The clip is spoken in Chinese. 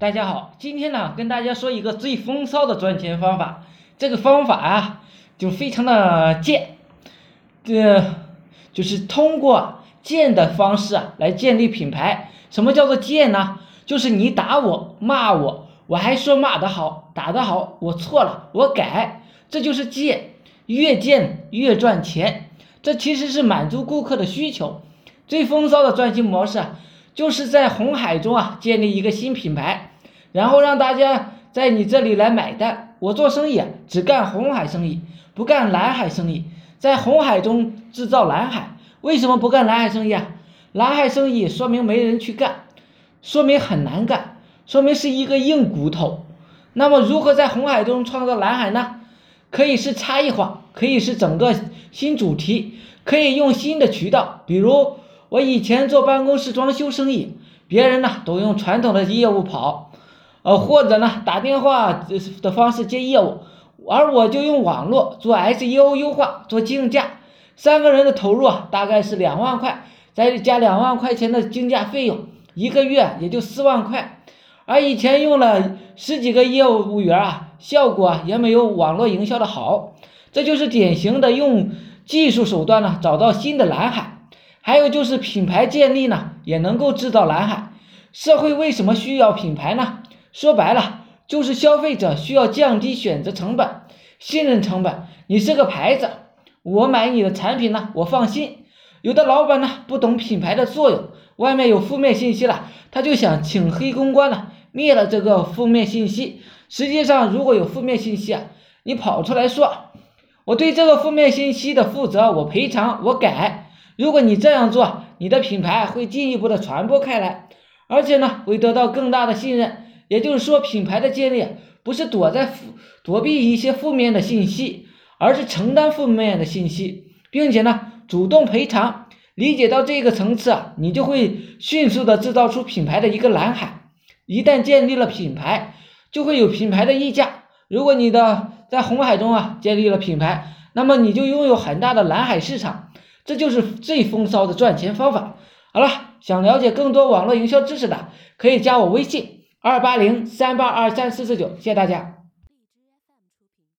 大家好，今天呢跟大家说一个最风骚的赚钱方法。这个方法啊，就非常的贱，这就是通过贱的方式啊来建立品牌。什么叫做贱呢？就是你打我骂我，我还说骂得好，打得好，我错了，我改，这就是贱。越贱越赚钱，这其实是满足顾客的需求。最风骚的赚钱模式啊，就是在红海中啊建立一个新品牌。然后让大家在你这里来买单。我做生意，只干红海生意，不干蓝海生意。在红海中制造蓝海，为什么不干蓝海生意啊？蓝海生意说明没人去干，说明很难干，说明是一个硬骨头。那么如何在红海中创造蓝海呢？可以是差异化，可以是整个新主题，可以用新的渠道。比如我以前做办公室装修生意，别人呢都用传统的业务跑。呃，或者呢，打电话的方式接业务，而我就用网络做 SEO 优化，做竞价，三个人的投入啊，大概是两万块，再加两万块钱的竞价费用，一个月也就四万块。而以前用了十几个业务员啊，效果也没有网络营销的好。这就是典型的用技术手段呢，找到新的蓝海。还有就是品牌建立呢，也能够制造蓝海。社会为什么需要品牌呢？说白了，就是消费者需要降低选择成本、信任成本。你是个牌子，我买你的产品呢，我放心。有的老板呢，不懂品牌的作用，外面有负面信息了，他就想请黑公关了，灭了这个负面信息。实际上，如果有负面信息啊，你跑出来说，我对这个负面信息的负责，我赔偿，我改。如果你这样做，你的品牌会进一步的传播开来，而且呢，会得到更大的信任。也就是说，品牌的建立不是躲在躲避一些负面的信息，而是承担负面的信息，并且呢，主动赔偿。理解到这个层次啊，你就会迅速的制造出品牌的一个蓝海。一旦建立了品牌，就会有品牌的溢价。如果你的在红海中啊建立了品牌，那么你就拥有很大的蓝海市场。这就是最风骚的赚钱方法。好了，想了解更多网络营销知识的，可以加我微信。二八零三八二三四四九，谢谢大家。